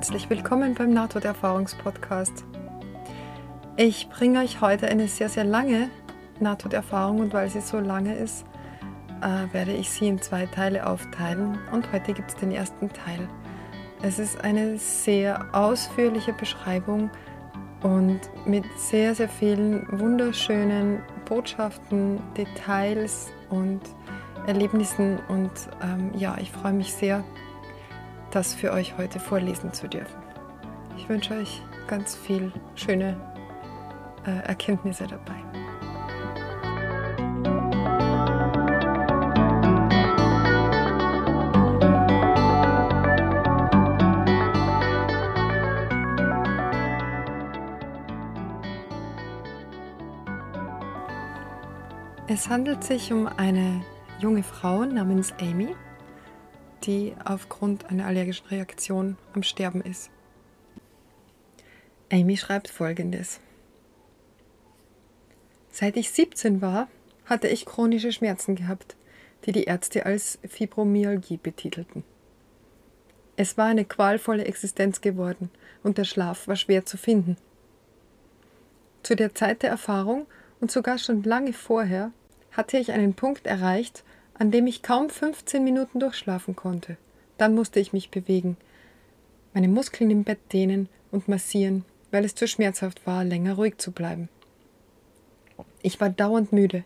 Herzlich willkommen beim Nahtoderfahrungspodcast. Ich bringe euch heute eine sehr, sehr lange Nahtoderfahrung und weil sie so lange ist, äh, werde ich sie in zwei Teile aufteilen und heute gibt es den ersten Teil. Es ist eine sehr ausführliche Beschreibung und mit sehr, sehr vielen wunderschönen Botschaften, Details und Erlebnissen und ähm, ja, ich freue mich sehr, das für euch heute vorlesen zu dürfen. Ich wünsche euch ganz viel schöne äh, Erkenntnisse dabei. Es handelt sich um eine junge Frau namens Amy, die aufgrund einer allergischen Reaktion am Sterben ist. Amy schreibt folgendes. Seit ich 17 war, hatte ich chronische Schmerzen gehabt, die die Ärzte als Fibromyalgie betitelten. Es war eine qualvolle Existenz geworden und der Schlaf war schwer zu finden. Zu der Zeit der Erfahrung und sogar schon lange vorher hatte ich einen Punkt erreicht, an dem ich kaum 15 Minuten durchschlafen konnte. Dann musste ich mich bewegen, meine Muskeln im Bett dehnen und massieren, weil es zu schmerzhaft war, länger ruhig zu bleiben. Ich war dauernd müde.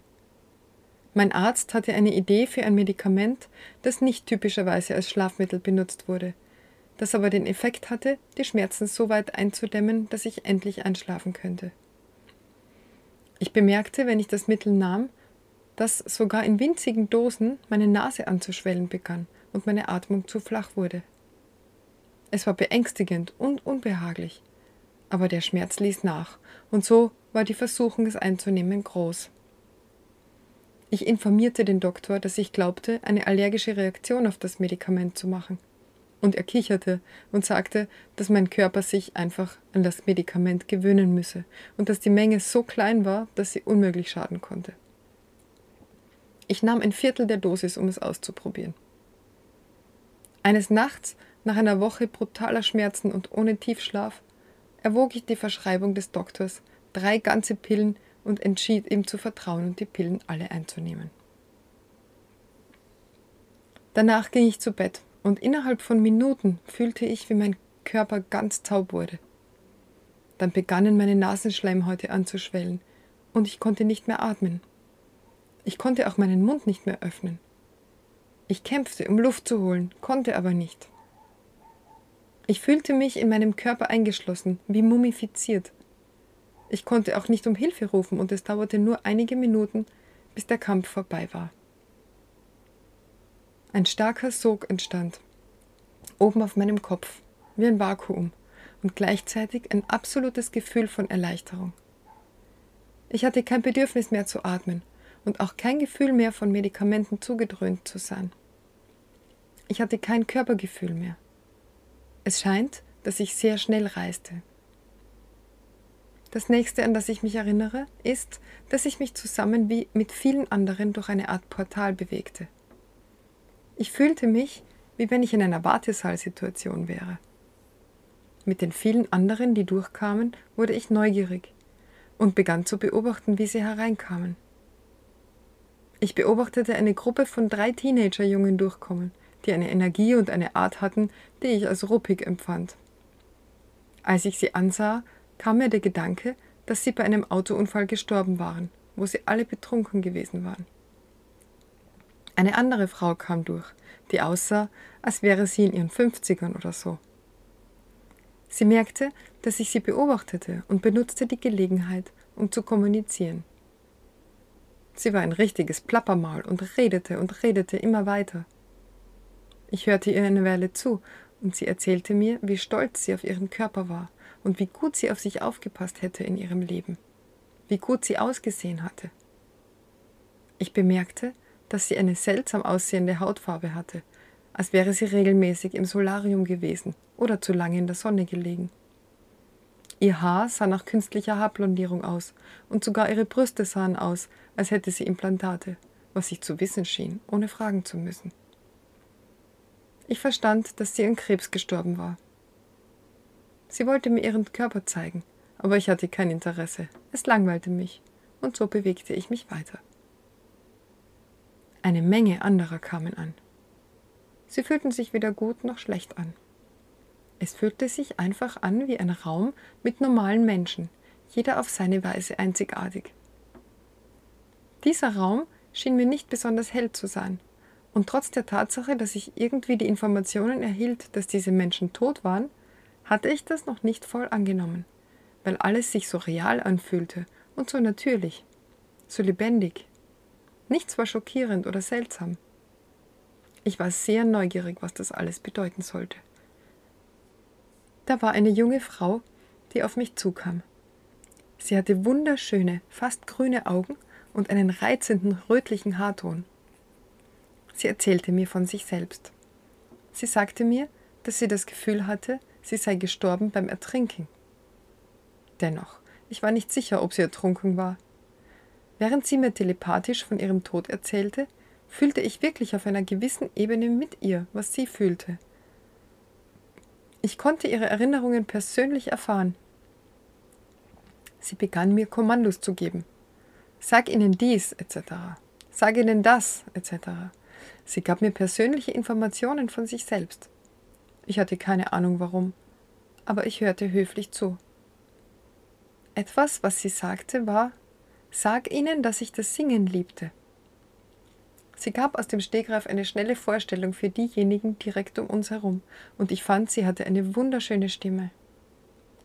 Mein Arzt hatte eine Idee für ein Medikament, das nicht typischerweise als Schlafmittel benutzt wurde, das aber den Effekt hatte, die Schmerzen so weit einzudämmen, dass ich endlich einschlafen könnte. Ich bemerkte, wenn ich das Mittel nahm, dass sogar in winzigen Dosen meine Nase anzuschwellen begann und meine Atmung zu flach wurde. Es war beängstigend und unbehaglich, aber der Schmerz ließ nach, und so war die Versuchung, es einzunehmen, groß. Ich informierte den Doktor, dass ich glaubte, eine allergische Reaktion auf das Medikament zu machen. Und er kicherte und sagte, dass mein Körper sich einfach an das Medikament gewöhnen müsse und dass die Menge so klein war, dass sie unmöglich schaden konnte. Ich nahm ein Viertel der Dosis, um es auszuprobieren. Eines Nachts, nach einer Woche brutaler Schmerzen und ohne Tiefschlaf, erwog ich die Verschreibung des Doktors, drei ganze Pillen und entschied ihm zu vertrauen und die Pillen alle einzunehmen. Danach ging ich zu Bett und innerhalb von Minuten fühlte ich, wie mein Körper ganz taub wurde. Dann begannen meine Nasenschleimhäute anzuschwellen und ich konnte nicht mehr atmen. Ich konnte auch meinen Mund nicht mehr öffnen. Ich kämpfte, um Luft zu holen, konnte aber nicht. Ich fühlte mich in meinem Körper eingeschlossen, wie mumifiziert. Ich konnte auch nicht um Hilfe rufen und es dauerte nur einige Minuten, bis der Kampf vorbei war. Ein starker Sog entstand, oben auf meinem Kopf, wie ein Vakuum und gleichzeitig ein absolutes Gefühl von Erleichterung. Ich hatte kein Bedürfnis mehr zu atmen und auch kein Gefühl mehr von Medikamenten zugedröhnt zu sein. Ich hatte kein Körpergefühl mehr. Es scheint, dass ich sehr schnell reiste. Das nächste, an das ich mich erinnere, ist, dass ich mich zusammen wie mit vielen anderen durch eine Art Portal bewegte. Ich fühlte mich, wie wenn ich in einer Wartesaalsituation wäre. Mit den vielen anderen, die durchkamen, wurde ich neugierig und begann zu beobachten, wie sie hereinkamen. Ich beobachtete eine Gruppe von drei Teenagerjungen durchkommen, die eine Energie und eine Art hatten, die ich als ruppig empfand. Als ich sie ansah, kam mir der Gedanke, dass sie bei einem Autounfall gestorben waren, wo sie alle betrunken gewesen waren. Eine andere Frau kam durch, die aussah, als wäre sie in ihren Fünfzigern oder so. Sie merkte, dass ich sie beobachtete und benutzte die Gelegenheit, um zu kommunizieren. Sie war ein richtiges Plappermaul und redete und redete immer weiter. Ich hörte ihr eine Weile zu, und sie erzählte mir, wie stolz sie auf ihren Körper war und wie gut sie auf sich aufgepasst hätte in ihrem Leben, wie gut sie ausgesehen hatte. Ich bemerkte, dass sie eine seltsam aussehende Hautfarbe hatte, als wäre sie regelmäßig im Solarium gewesen oder zu lange in der Sonne gelegen. Ihr Haar sah nach künstlicher Haarblondierung aus, und sogar ihre Brüste sahen aus, als hätte sie Implantate, was ich zu wissen schien, ohne fragen zu müssen. Ich verstand, dass sie an Krebs gestorben war. Sie wollte mir ihren Körper zeigen, aber ich hatte kein Interesse. Es langweilte mich, und so bewegte ich mich weiter. Eine Menge anderer kamen an. Sie fühlten sich weder gut noch schlecht an. Es fühlte sich einfach an wie ein Raum mit normalen Menschen, jeder auf seine Weise einzigartig. Dieser Raum schien mir nicht besonders hell zu sein, und trotz der Tatsache, dass ich irgendwie die Informationen erhielt, dass diese Menschen tot waren, hatte ich das noch nicht voll angenommen, weil alles sich so real anfühlte und so natürlich, so lebendig. Nichts war schockierend oder seltsam. Ich war sehr neugierig, was das alles bedeuten sollte. Da war eine junge Frau, die auf mich zukam. Sie hatte wunderschöne, fast grüne Augen und einen reizenden rötlichen Haarton. Sie erzählte mir von sich selbst. Sie sagte mir, dass sie das Gefühl hatte, sie sei gestorben beim Ertrinken. Dennoch, ich war nicht sicher, ob sie ertrunken war. Während sie mir telepathisch von ihrem Tod erzählte, fühlte ich wirklich auf einer gewissen Ebene mit ihr, was sie fühlte. Ich konnte ihre Erinnerungen persönlich erfahren. Sie begann mir Kommandos zu geben. Sag ihnen dies, etc. Sag ihnen das, etc. Sie gab mir persönliche Informationen von sich selbst. Ich hatte keine Ahnung warum, aber ich hörte höflich zu. Etwas, was sie sagte, war, sag ihnen, dass ich das Singen liebte. Sie gab aus dem Stegreif eine schnelle Vorstellung für diejenigen direkt um uns herum, und ich fand, sie hatte eine wunderschöne Stimme.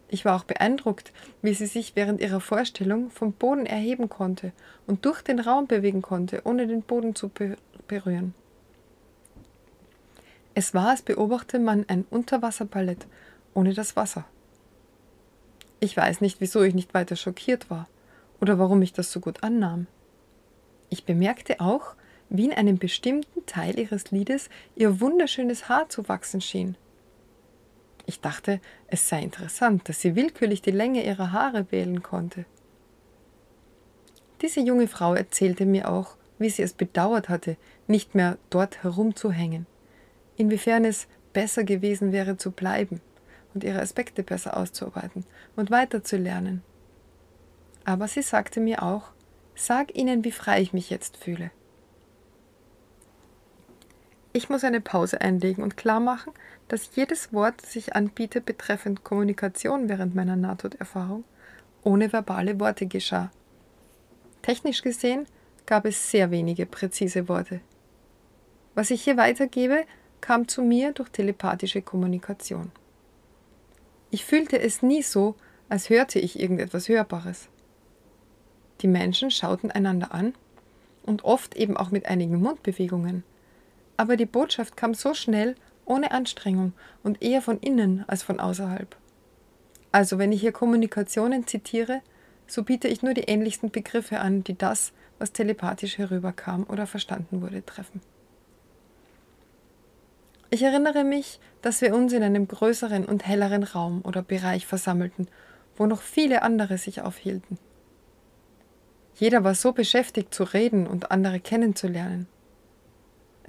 Ich war auch beeindruckt, wie sie sich während ihrer Vorstellung vom Boden erheben konnte und durch den Raum bewegen konnte, ohne den Boden zu berühren. Es war, als beobachte man ein Unterwasserballett ohne das Wasser. Ich weiß nicht, wieso ich nicht weiter schockiert war oder warum ich das so gut annahm. Ich bemerkte auch, wie in einem bestimmten Teil ihres Liedes ihr wunderschönes Haar zu wachsen schien. Ich dachte, es sei interessant, dass sie willkürlich die Länge ihrer Haare wählen konnte. Diese junge Frau erzählte mir auch, wie sie es bedauert hatte, nicht mehr dort herumzuhängen, inwiefern es besser gewesen wäre zu bleiben und ihre Aspekte besser auszuarbeiten und weiterzulernen. Aber sie sagte mir auch, sag ihnen, wie frei ich mich jetzt fühle. Ich muss eine Pause einlegen und klar machen, dass jedes Wort, das ich anbiete betreffend Kommunikation während meiner Nahtoderfahrung, ohne verbale Worte geschah. Technisch gesehen gab es sehr wenige präzise Worte. Was ich hier weitergebe, kam zu mir durch telepathische Kommunikation. Ich fühlte es nie so, als hörte ich irgendetwas Hörbares. Die Menschen schauten einander an und oft eben auch mit einigen Mundbewegungen aber die Botschaft kam so schnell, ohne Anstrengung und eher von innen als von außerhalb. Also wenn ich hier Kommunikationen zitiere, so biete ich nur die ähnlichsten Begriffe an, die das, was telepathisch herüberkam oder verstanden wurde, treffen. Ich erinnere mich, dass wir uns in einem größeren und helleren Raum oder Bereich versammelten, wo noch viele andere sich aufhielten. Jeder war so beschäftigt zu reden und andere kennenzulernen.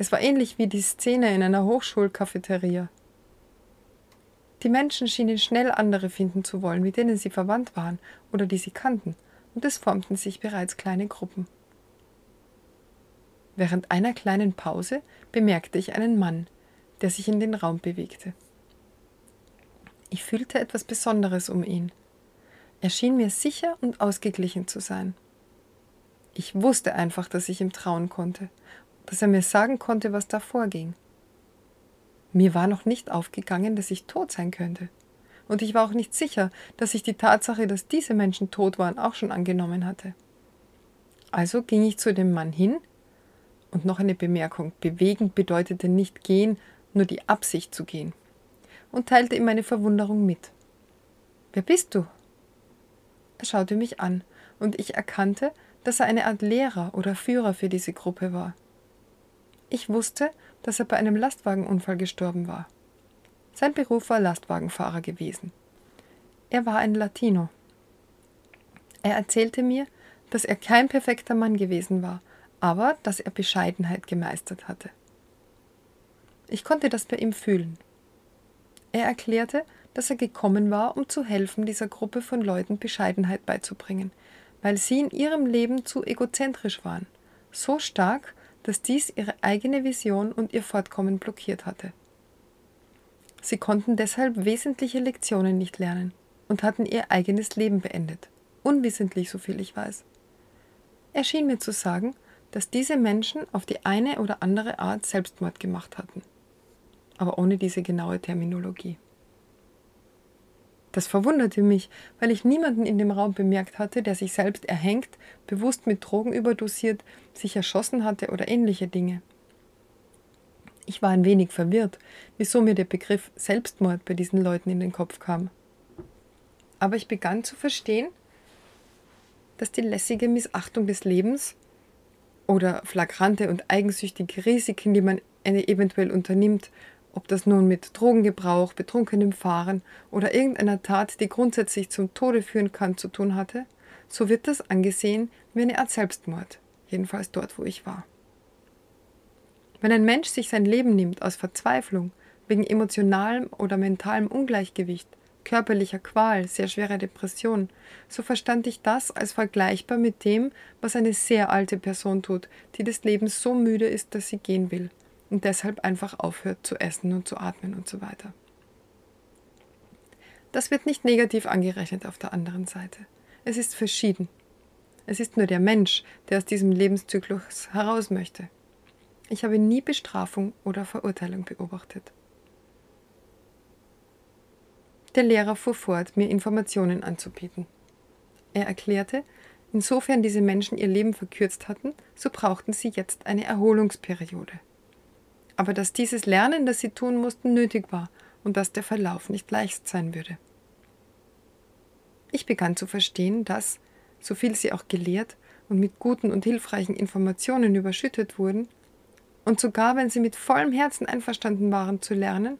Es war ähnlich wie die Szene in einer Hochschulcafeteria. Die Menschen schienen schnell andere finden zu wollen, mit denen sie verwandt waren oder die sie kannten, und es formten sich bereits kleine Gruppen. Während einer kleinen Pause bemerkte ich einen Mann, der sich in den Raum bewegte. Ich fühlte etwas Besonderes um ihn. Er schien mir sicher und ausgeglichen zu sein. Ich wusste einfach, dass ich ihm trauen konnte, dass er mir sagen konnte, was da vorging. Mir war noch nicht aufgegangen, dass ich tot sein könnte. Und ich war auch nicht sicher, dass ich die Tatsache, dass diese Menschen tot waren, auch schon angenommen hatte. Also ging ich zu dem Mann hin, und noch eine Bemerkung, bewegen bedeutete nicht gehen, nur die Absicht zu gehen, und teilte ihm meine Verwunderung mit. Wer bist du? Er schaute mich an, und ich erkannte, dass er eine Art Lehrer oder Führer für diese Gruppe war. Ich wusste, dass er bei einem Lastwagenunfall gestorben war. Sein Beruf war Lastwagenfahrer gewesen. Er war ein Latino. Er erzählte mir, dass er kein perfekter Mann gewesen war, aber dass er Bescheidenheit gemeistert hatte. Ich konnte das bei ihm fühlen. Er erklärte, dass er gekommen war, um zu helfen, dieser Gruppe von Leuten Bescheidenheit beizubringen, weil sie in ihrem Leben zu egozentrisch waren, so stark, dass dies ihre eigene Vision und ihr Fortkommen blockiert hatte. Sie konnten deshalb wesentliche Lektionen nicht lernen und hatten ihr eigenes Leben beendet, unwissentlich, so viel ich weiß. Er schien mir zu sagen, dass diese Menschen auf die eine oder andere Art Selbstmord gemacht hatten, aber ohne diese genaue Terminologie. Das verwunderte mich, weil ich niemanden in dem Raum bemerkt hatte, der sich selbst erhängt, bewusst mit Drogen überdosiert, sich erschossen hatte oder ähnliche Dinge. Ich war ein wenig verwirrt, wieso mir der Begriff Selbstmord bei diesen Leuten in den Kopf kam. Aber ich begann zu verstehen, dass die lässige Missachtung des Lebens oder flagrante und eigensüchtige Risiken, die man eventuell unternimmt, ob das nun mit Drogengebrauch, betrunkenem Fahren oder irgendeiner Tat, die grundsätzlich zum Tode führen kann, zu tun hatte, so wird das angesehen wie eine Art Selbstmord, jedenfalls dort, wo ich war. Wenn ein Mensch sich sein Leben nimmt aus Verzweiflung, wegen emotionalem oder mentalem Ungleichgewicht, körperlicher Qual, sehr schwerer Depression, so verstand ich das als vergleichbar mit dem, was eine sehr alte Person tut, die des Lebens so müde ist, dass sie gehen will und deshalb einfach aufhört zu essen und zu atmen und so weiter. Das wird nicht negativ angerechnet auf der anderen Seite. Es ist verschieden. Es ist nur der Mensch, der aus diesem Lebenszyklus heraus möchte. Ich habe nie Bestrafung oder Verurteilung beobachtet. Der Lehrer fuhr fort, mir Informationen anzubieten. Er erklärte, insofern diese Menschen ihr Leben verkürzt hatten, so brauchten sie jetzt eine Erholungsperiode. Aber dass dieses Lernen, das sie tun mussten, nötig war und dass der Verlauf nicht leicht sein würde. Ich begann zu verstehen, dass, soviel sie auch gelehrt und mit guten und hilfreichen Informationen überschüttet wurden, und sogar wenn sie mit vollem Herzen einverstanden waren zu lernen,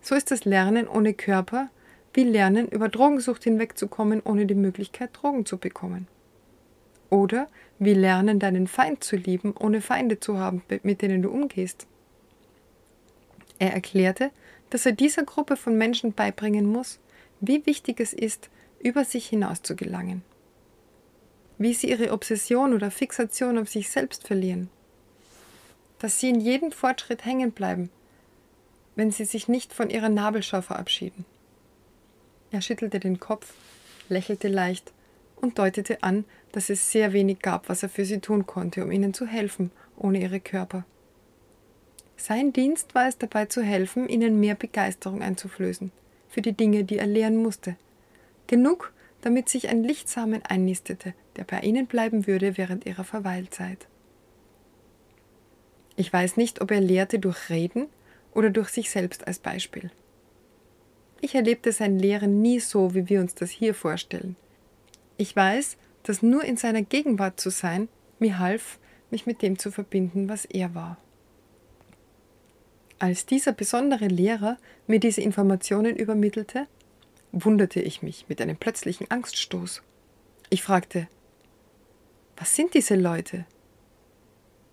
so ist das Lernen ohne Körper wie Lernen, über Drogensucht hinwegzukommen, ohne die Möglichkeit, Drogen zu bekommen. Oder wie Lernen, deinen Feind zu lieben, ohne Feinde zu haben, mit denen du umgehst. Er erklärte, dass er dieser Gruppe von Menschen beibringen muss, wie wichtig es ist, über sich hinaus zu gelangen. Wie sie ihre Obsession oder Fixation auf sich selbst verlieren. Dass sie in jedem Fortschritt hängen bleiben, wenn sie sich nicht von ihrer Nabelschau verabschieden. Er schüttelte den Kopf, lächelte leicht und deutete an, dass es sehr wenig gab, was er für sie tun konnte, um ihnen zu helfen, ohne ihre Körper. Sein Dienst war es dabei zu helfen, ihnen mehr Begeisterung einzuflößen, für die Dinge, die er lehren musste. Genug, damit sich ein Lichtsamen einnistete, der bei ihnen bleiben würde während ihrer Verweilzeit. Ich weiß nicht, ob er lehrte durch Reden oder durch sich selbst als Beispiel. Ich erlebte sein Lehren nie so, wie wir uns das hier vorstellen. Ich weiß, dass nur in seiner Gegenwart zu sein mir half, mich mit dem zu verbinden, was er war. Als dieser besondere Lehrer mir diese Informationen übermittelte, wunderte ich mich mit einem plötzlichen Angststoß. Ich fragte, was sind diese Leute?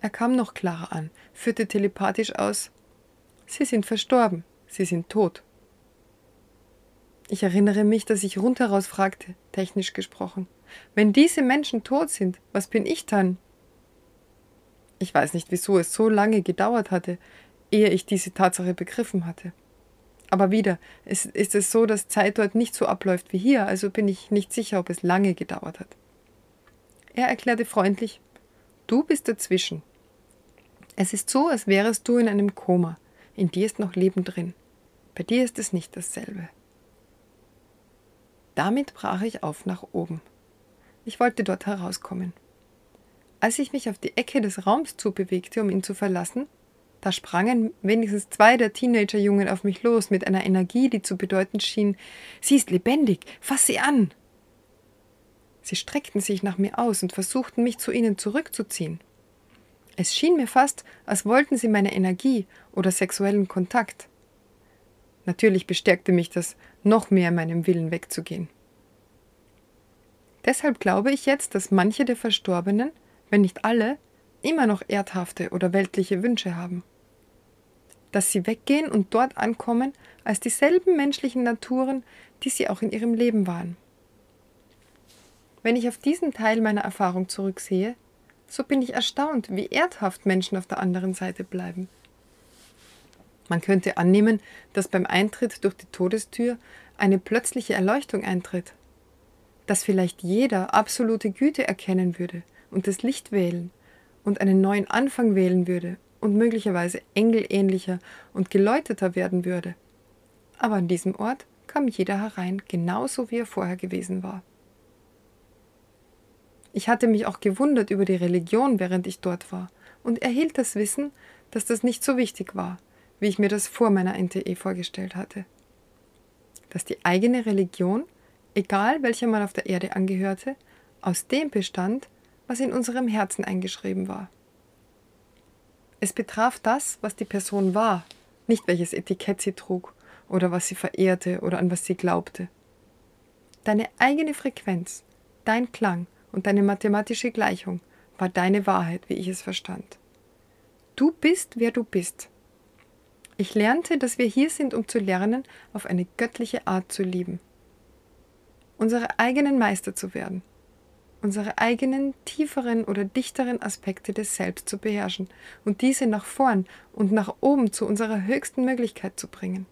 Er kam noch klarer an, führte telepathisch aus, Sie sind verstorben, Sie sind tot. Ich erinnere mich, dass ich rundheraus fragte, technisch gesprochen. Wenn diese Menschen tot sind, was bin ich dann? Ich weiß nicht, wieso es so lange gedauert hatte, ehe ich diese Tatsache begriffen hatte. Aber wieder, es ist es so, dass Zeit dort nicht so abläuft wie hier, also bin ich nicht sicher, ob es lange gedauert hat. Er erklärte freundlich, du bist dazwischen. Es ist so, als wärest du in einem Koma. In dir ist noch Leben drin. Bei dir ist es nicht dasselbe. Damit brach ich auf nach oben. Ich wollte dort herauskommen. Als ich mich auf die Ecke des Raums zubewegte, um ihn zu verlassen, da sprangen wenigstens zwei der Teenagerjungen auf mich los mit einer Energie, die zu bedeuten schien, sie ist lebendig, fass sie an. Sie streckten sich nach mir aus und versuchten mich zu ihnen zurückzuziehen. Es schien mir fast, als wollten sie meine Energie oder sexuellen Kontakt. Natürlich bestärkte mich das, noch mehr meinem Willen wegzugehen. Deshalb glaube ich jetzt, dass manche der Verstorbenen, wenn nicht alle, immer noch erdhafte oder weltliche Wünsche haben. dass sie weggehen und dort ankommen als dieselben menschlichen Naturen, die sie auch in ihrem Leben waren. Wenn ich auf diesen Teil meiner Erfahrung zurücksehe, so bin ich erstaunt, wie erdhaft Menschen auf der anderen Seite bleiben. Man könnte annehmen, dass beim Eintritt durch die Todestür eine plötzliche Erleuchtung eintritt, dass vielleicht jeder absolute Güte erkennen würde und das Licht wählen und einen neuen Anfang wählen würde und möglicherweise engelähnlicher und geläuteter werden würde. Aber an diesem Ort kam jeder herein, genauso wie er vorher gewesen war. Ich hatte mich auch gewundert über die Religion, während ich dort war, und erhielt das Wissen, dass das nicht so wichtig war, wie ich mir das vor meiner NTE vorgestellt hatte. Dass die eigene Religion, egal welcher man auf der Erde angehörte, aus dem bestand, was in unserem Herzen eingeschrieben war. Es betraf das, was die Person war, nicht welches Etikett sie trug oder was sie verehrte oder an was sie glaubte. Deine eigene Frequenz, dein Klang und deine mathematische Gleichung war deine Wahrheit, wie ich es verstand. Du bist, wer du bist. Ich lernte, dass wir hier sind, um zu lernen, auf eine göttliche Art zu lieben. Unsere eigenen Meister zu werden unsere eigenen tieferen oder dichteren Aspekte des Selbst zu beherrschen und diese nach vorn und nach oben zu unserer höchsten Möglichkeit zu bringen.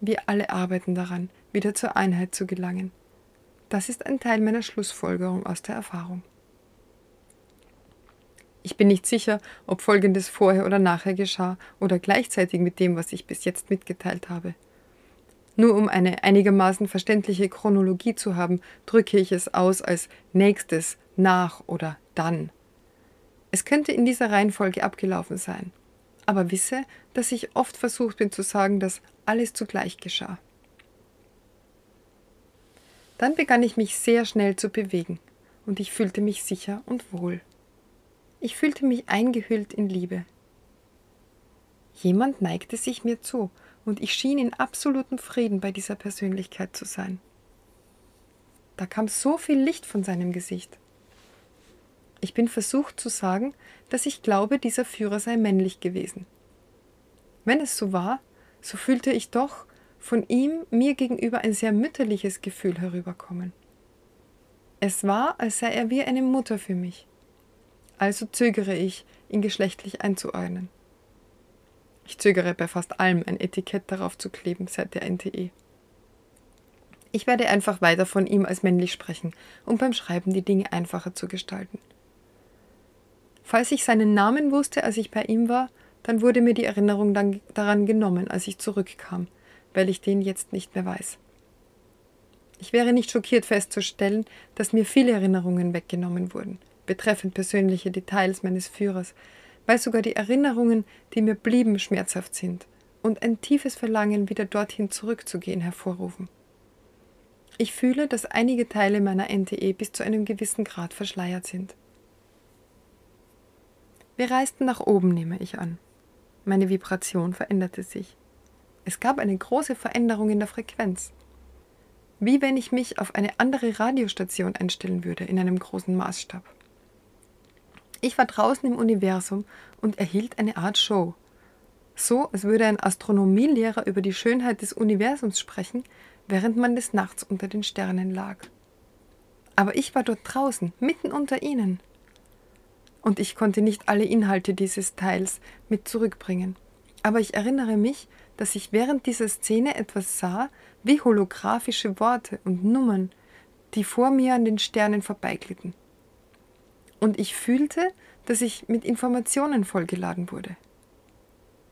Wir alle arbeiten daran, wieder zur Einheit zu gelangen. Das ist ein Teil meiner Schlussfolgerung aus der Erfahrung. Ich bin nicht sicher, ob Folgendes vorher oder nachher geschah oder gleichzeitig mit dem, was ich bis jetzt mitgeteilt habe. Nur um eine einigermaßen verständliche Chronologie zu haben, drücke ich es aus als nächstes, nach oder dann. Es könnte in dieser Reihenfolge abgelaufen sein. Aber wisse, dass ich oft versucht bin zu sagen, dass alles zugleich geschah. Dann begann ich mich sehr schnell zu bewegen und ich fühlte mich sicher und wohl. Ich fühlte mich eingehüllt in Liebe. Jemand neigte sich mir zu und ich schien in absolutem Frieden bei dieser Persönlichkeit zu sein. Da kam so viel Licht von seinem Gesicht. Ich bin versucht zu sagen, dass ich glaube, dieser Führer sei männlich gewesen. Wenn es so war, so fühlte ich doch von ihm mir gegenüber ein sehr mütterliches Gefühl herüberkommen. Es war, als sei er wie eine Mutter für mich. Also zögere ich, ihn geschlechtlich einzuordnen. Ich zögere bei fast allem, ein Etikett darauf zu kleben seit der NTE. Ich werde einfach weiter von ihm als männlich sprechen, um beim Schreiben die Dinge einfacher zu gestalten. Falls ich seinen Namen wusste, als ich bei ihm war, dann wurde mir die Erinnerung dann daran genommen, als ich zurückkam, weil ich den jetzt nicht mehr weiß. Ich wäre nicht schockiert festzustellen, dass mir viele Erinnerungen weggenommen wurden, betreffend persönliche Details meines Führers, weil sogar die Erinnerungen, die mir blieben, schmerzhaft sind und ein tiefes Verlangen, wieder dorthin zurückzugehen, hervorrufen. Ich fühle, dass einige Teile meiner NTE bis zu einem gewissen Grad verschleiert sind. Wir reisten nach oben, nehme ich an. Meine Vibration veränderte sich. Es gab eine große Veränderung in der Frequenz. Wie wenn ich mich auf eine andere Radiostation einstellen würde in einem großen Maßstab. Ich war draußen im Universum und erhielt eine Art Show. So, als würde ein Astronomielehrer über die Schönheit des Universums sprechen, während man des Nachts unter den Sternen lag. Aber ich war dort draußen, mitten unter ihnen. Und ich konnte nicht alle Inhalte dieses Teils mit zurückbringen. Aber ich erinnere mich, dass ich während dieser Szene etwas sah, wie holographische Worte und Nummern, die vor mir an den Sternen vorbeiglitten und ich fühlte, dass ich mit Informationen vollgeladen wurde.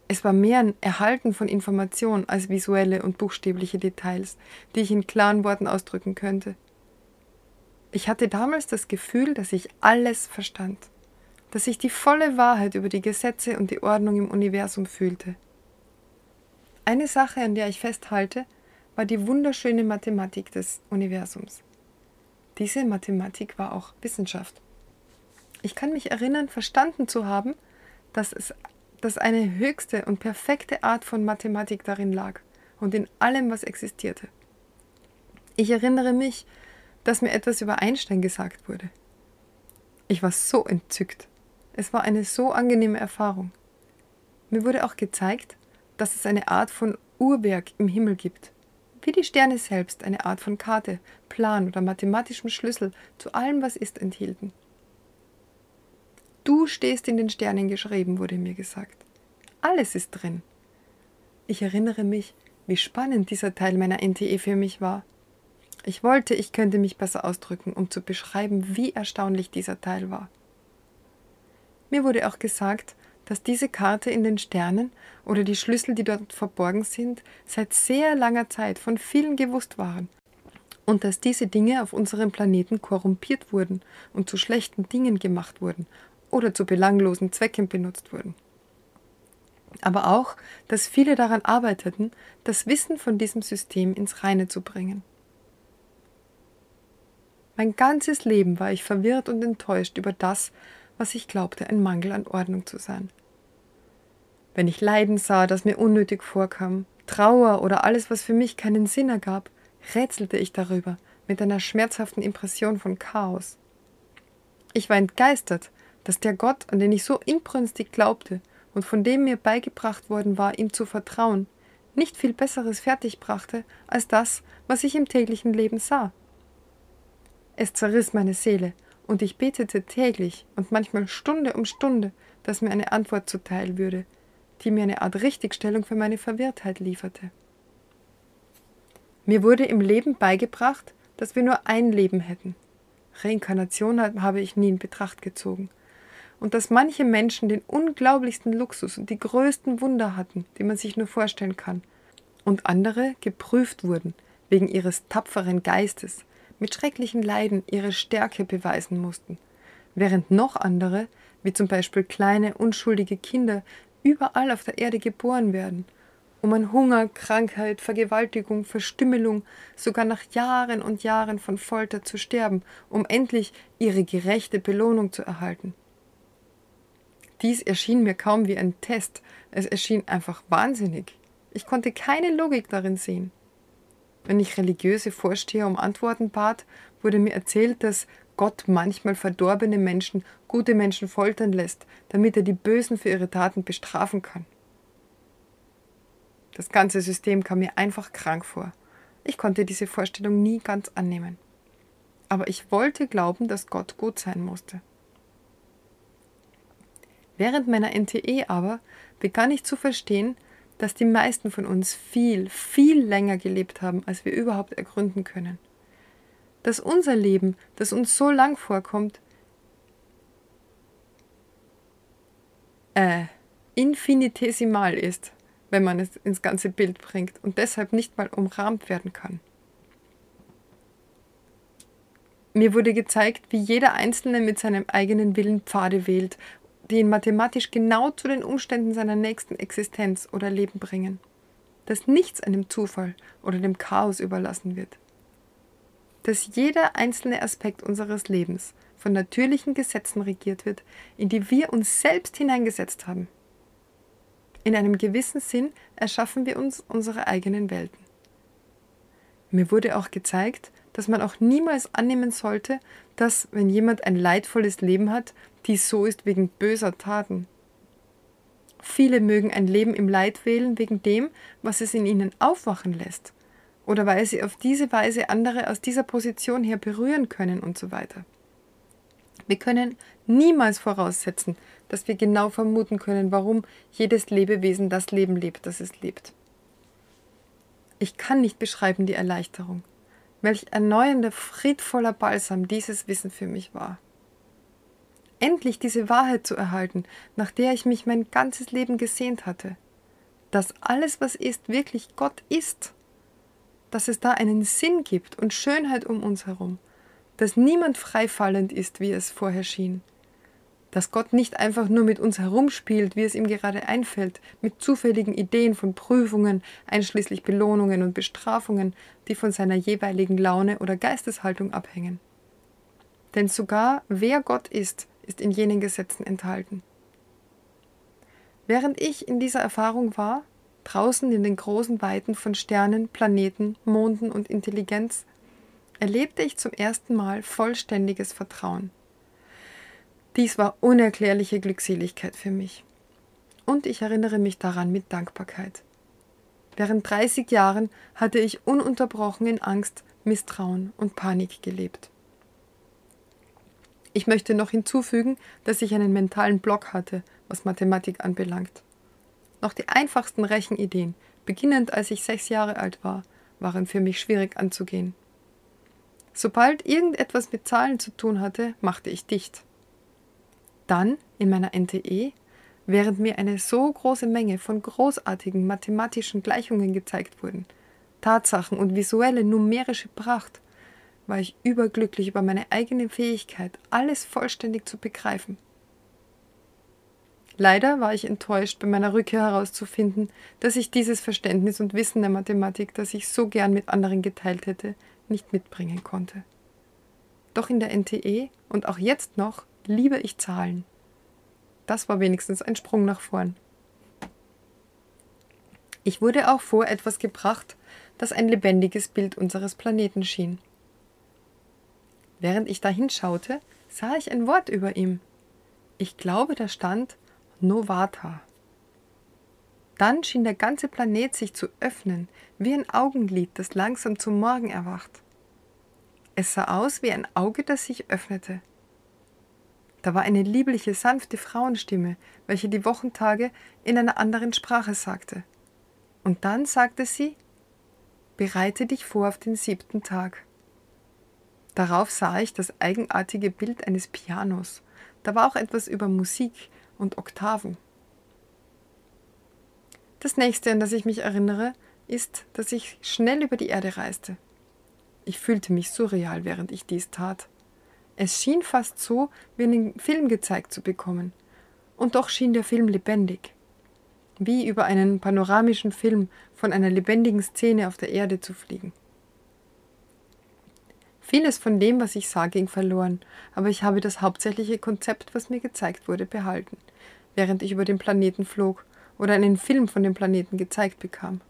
Es war mehr ein Erhalten von Informationen als visuelle und buchstäbliche Details, die ich in klaren Worten ausdrücken könnte. Ich hatte damals das Gefühl, dass ich alles verstand, dass ich die volle Wahrheit über die Gesetze und die Ordnung im Universum fühlte. Eine Sache, an der ich festhalte, war die wunderschöne Mathematik des Universums. Diese Mathematik war auch Wissenschaft. Ich kann mich erinnern, verstanden zu haben, dass es dass eine höchste und perfekte Art von Mathematik darin lag und in allem, was existierte. Ich erinnere mich, dass mir etwas über Einstein gesagt wurde. Ich war so entzückt. Es war eine so angenehme Erfahrung. Mir wurde auch gezeigt, dass es eine Art von Uhrwerk im Himmel gibt, wie die Sterne selbst eine Art von Karte, Plan oder mathematischem Schlüssel zu allem, was ist, enthielten. Du stehst in den Sternen geschrieben, wurde mir gesagt. Alles ist drin. Ich erinnere mich, wie spannend dieser Teil meiner NTE für mich war. Ich wollte, ich könnte mich besser ausdrücken, um zu beschreiben, wie erstaunlich dieser Teil war. Mir wurde auch gesagt, dass diese Karte in den Sternen oder die Schlüssel, die dort verborgen sind, seit sehr langer Zeit von vielen gewusst waren und dass diese Dinge auf unserem Planeten korrumpiert wurden und zu schlechten Dingen gemacht wurden oder zu belanglosen Zwecken benutzt wurden. Aber auch, dass viele daran arbeiteten, das Wissen von diesem System ins Reine zu bringen. Mein ganzes Leben war ich verwirrt und enttäuscht über das, was ich glaubte, ein Mangel an Ordnung zu sein. Wenn ich Leiden sah, das mir unnötig vorkam, Trauer oder alles, was für mich keinen Sinn ergab, rätselte ich darüber mit einer schmerzhaften Impression von Chaos. Ich war entgeistert, dass der Gott, an den ich so inbrünstig glaubte und von dem mir beigebracht worden war, ihm zu vertrauen, nicht viel Besseres fertigbrachte als das, was ich im täglichen Leben sah. Es zerriss meine Seele, und ich betete täglich und manchmal Stunde um Stunde, dass mir eine Antwort zuteil würde, die mir eine Art Richtigstellung für meine Verwirrtheit lieferte. Mir wurde im Leben beigebracht, dass wir nur ein Leben hätten. Reinkarnation habe ich nie in Betracht gezogen. Und dass manche Menschen den unglaublichsten Luxus und die größten Wunder hatten, die man sich nur vorstellen kann, und andere geprüft wurden wegen ihres tapferen Geistes, mit schrecklichen Leiden ihre Stärke beweisen mussten, während noch andere, wie zum Beispiel kleine, unschuldige Kinder, überall auf der Erde geboren werden, um an Hunger, Krankheit, Vergewaltigung, Verstümmelung, sogar nach Jahren und Jahren von Folter zu sterben, um endlich ihre gerechte Belohnung zu erhalten. Dies erschien mir kaum wie ein Test, es erschien einfach wahnsinnig. Ich konnte keine Logik darin sehen. Wenn ich religiöse Vorsteher um Antworten bat, wurde mir erzählt, dass Gott manchmal verdorbene Menschen gute Menschen foltern lässt, damit er die Bösen für ihre Taten bestrafen kann. Das ganze System kam mir einfach krank vor. Ich konnte diese Vorstellung nie ganz annehmen. Aber ich wollte glauben, dass Gott gut sein musste. Während meiner NTE aber begann ich zu verstehen, dass die meisten von uns viel, viel länger gelebt haben, als wir überhaupt ergründen können. Dass unser Leben, das uns so lang vorkommt, äh, infinitesimal ist, wenn man es ins ganze Bild bringt und deshalb nicht mal umrahmt werden kann. Mir wurde gezeigt, wie jeder Einzelne mit seinem eigenen Willen Pfade wählt ihn mathematisch genau zu den Umständen seiner nächsten Existenz oder Leben bringen, dass nichts einem Zufall oder dem Chaos überlassen wird, dass jeder einzelne Aspekt unseres Lebens von natürlichen Gesetzen regiert wird, in die wir uns selbst hineingesetzt haben. In einem gewissen Sinn erschaffen wir uns unsere eigenen Welten. Mir wurde auch gezeigt, dass man auch niemals annehmen sollte, dass, wenn jemand ein leidvolles Leben hat, dies so ist wegen böser Taten. Viele mögen ein Leben im Leid wählen wegen dem, was es in ihnen aufwachen lässt, oder weil sie auf diese Weise andere aus dieser Position her berühren können und so weiter. Wir können niemals voraussetzen, dass wir genau vermuten können, warum jedes Lebewesen das Leben lebt, das es lebt. Ich kann nicht beschreiben die Erleichterung, Welch erneuernder, friedvoller Balsam dieses Wissen für mich war. Endlich diese Wahrheit zu erhalten, nach der ich mich mein ganzes Leben gesehnt hatte. Dass alles, was ist, wirklich Gott ist. Dass es da einen Sinn gibt und Schönheit um uns herum. Dass niemand freifallend ist, wie es vorher schien dass Gott nicht einfach nur mit uns herumspielt, wie es ihm gerade einfällt, mit zufälligen Ideen von Prüfungen, einschließlich Belohnungen und Bestrafungen, die von seiner jeweiligen Laune oder Geisteshaltung abhängen. Denn sogar wer Gott ist, ist in jenen Gesetzen enthalten. Während ich in dieser Erfahrung war, draußen in den großen Weiten von Sternen, Planeten, Monden und Intelligenz, erlebte ich zum ersten Mal vollständiges Vertrauen. Dies war unerklärliche Glückseligkeit für mich. Und ich erinnere mich daran mit Dankbarkeit. Während 30 Jahren hatte ich ununterbrochen in Angst, Misstrauen und Panik gelebt. Ich möchte noch hinzufügen, dass ich einen mentalen Block hatte, was Mathematik anbelangt. Noch die einfachsten Rechenideen, beginnend als ich sechs Jahre alt war, waren für mich schwierig anzugehen. Sobald irgendetwas mit Zahlen zu tun hatte, machte ich dicht. Dann, in meiner NTE, während mir eine so große Menge von großartigen mathematischen Gleichungen gezeigt wurden, Tatsachen und visuelle numerische Pracht, war ich überglücklich über meine eigene Fähigkeit, alles vollständig zu begreifen. Leider war ich enttäuscht, bei meiner Rückkehr herauszufinden, dass ich dieses Verständnis und Wissen der Mathematik, das ich so gern mit anderen geteilt hätte, nicht mitbringen konnte. Doch in der NTE und auch jetzt noch liebe ich Zahlen. Das war wenigstens ein Sprung nach vorn. Ich wurde auch vor etwas gebracht, das ein lebendiges Bild unseres Planeten schien. Während ich dahin schaute, sah ich ein Wort über ihm. Ich glaube, da stand Novata. Dann schien der ganze Planet sich zu öffnen, wie ein Augenlid, das langsam zum Morgen erwacht. Es sah aus wie ein Auge, das sich öffnete. Da war eine liebliche, sanfte Frauenstimme, welche die Wochentage in einer anderen Sprache sagte. Und dann sagte sie, Bereite dich vor auf den siebten Tag. Darauf sah ich das eigenartige Bild eines Pianos. Da war auch etwas über Musik, und Oktaven. Das nächste, an das ich mich erinnere, ist, dass ich schnell über die Erde reiste. Ich fühlte mich surreal, während ich dies tat. Es schien fast so, wie einen Film gezeigt zu bekommen. Und doch schien der Film lebendig. Wie über einen panoramischen Film von einer lebendigen Szene auf der Erde zu fliegen. Vieles von dem, was ich sah, ging verloren, aber ich habe das hauptsächliche Konzept, was mir gezeigt wurde, behalten, während ich über den Planeten flog oder einen Film von dem Planeten gezeigt bekam.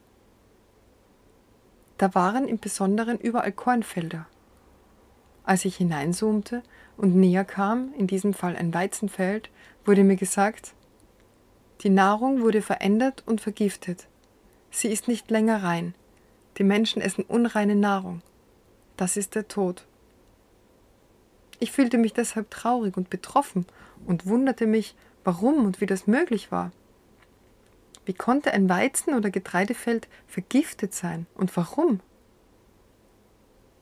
Da waren im Besonderen überall Kornfelder. Als ich hineinzoomte und näher kam, in diesem Fall ein Weizenfeld, wurde mir gesagt, die Nahrung wurde verändert und vergiftet. Sie ist nicht länger rein. Die Menschen essen unreine Nahrung. Das ist der Tod. Ich fühlte mich deshalb traurig und betroffen und wunderte mich, warum und wie das möglich war. Wie konnte ein Weizen- oder Getreidefeld vergiftet sein und warum?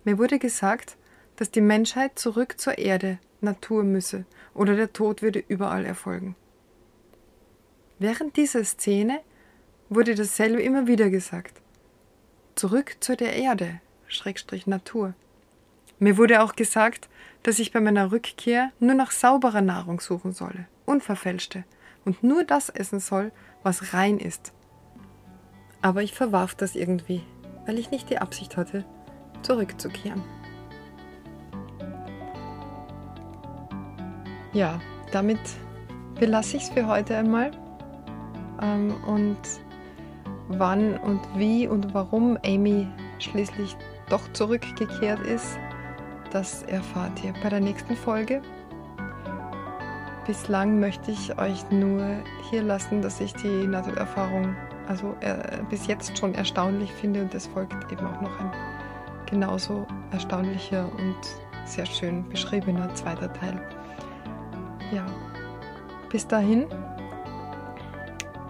Mir wurde gesagt, dass die Menschheit zurück zur Erde, Natur müsse oder der Tod würde überall erfolgen. Während dieser Szene wurde dasselbe immer wieder gesagt. Zurück zu der Erde, Schrägstrich Natur. Mir wurde auch gesagt, dass ich bei meiner Rückkehr nur nach sauberer Nahrung suchen solle, unverfälschte, und nur das essen soll, was rein ist. Aber ich verwarf das irgendwie, weil ich nicht die Absicht hatte, zurückzukehren. Ja, damit belasse ich es für heute einmal. Ähm, und wann und wie und warum Amy schließlich doch zurückgekehrt ist, das erfahrt ihr bei der nächsten Folge. Bislang möchte ich euch nur hier lassen, dass ich die Nahtoderfahrung also äh, bis jetzt schon erstaunlich finde und es folgt eben auch noch ein genauso erstaunlicher und sehr schön beschriebener zweiter Teil. Ja, bis dahin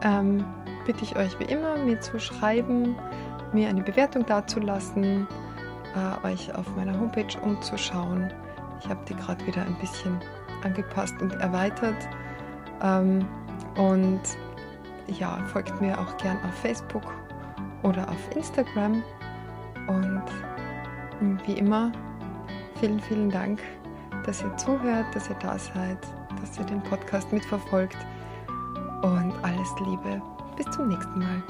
ähm, bitte ich euch wie immer, mir zu schreiben, mir eine Bewertung dazulassen äh, euch auf meiner Homepage umzuschauen. Ich habe die gerade wieder ein bisschen angepasst und erweitert. Ähm, und ja, folgt mir auch gern auf Facebook oder auf Instagram. Und wie immer, vielen, vielen Dank, dass ihr zuhört, dass ihr da seid, dass ihr den Podcast mitverfolgt. Und alles Liebe. Bis zum nächsten Mal.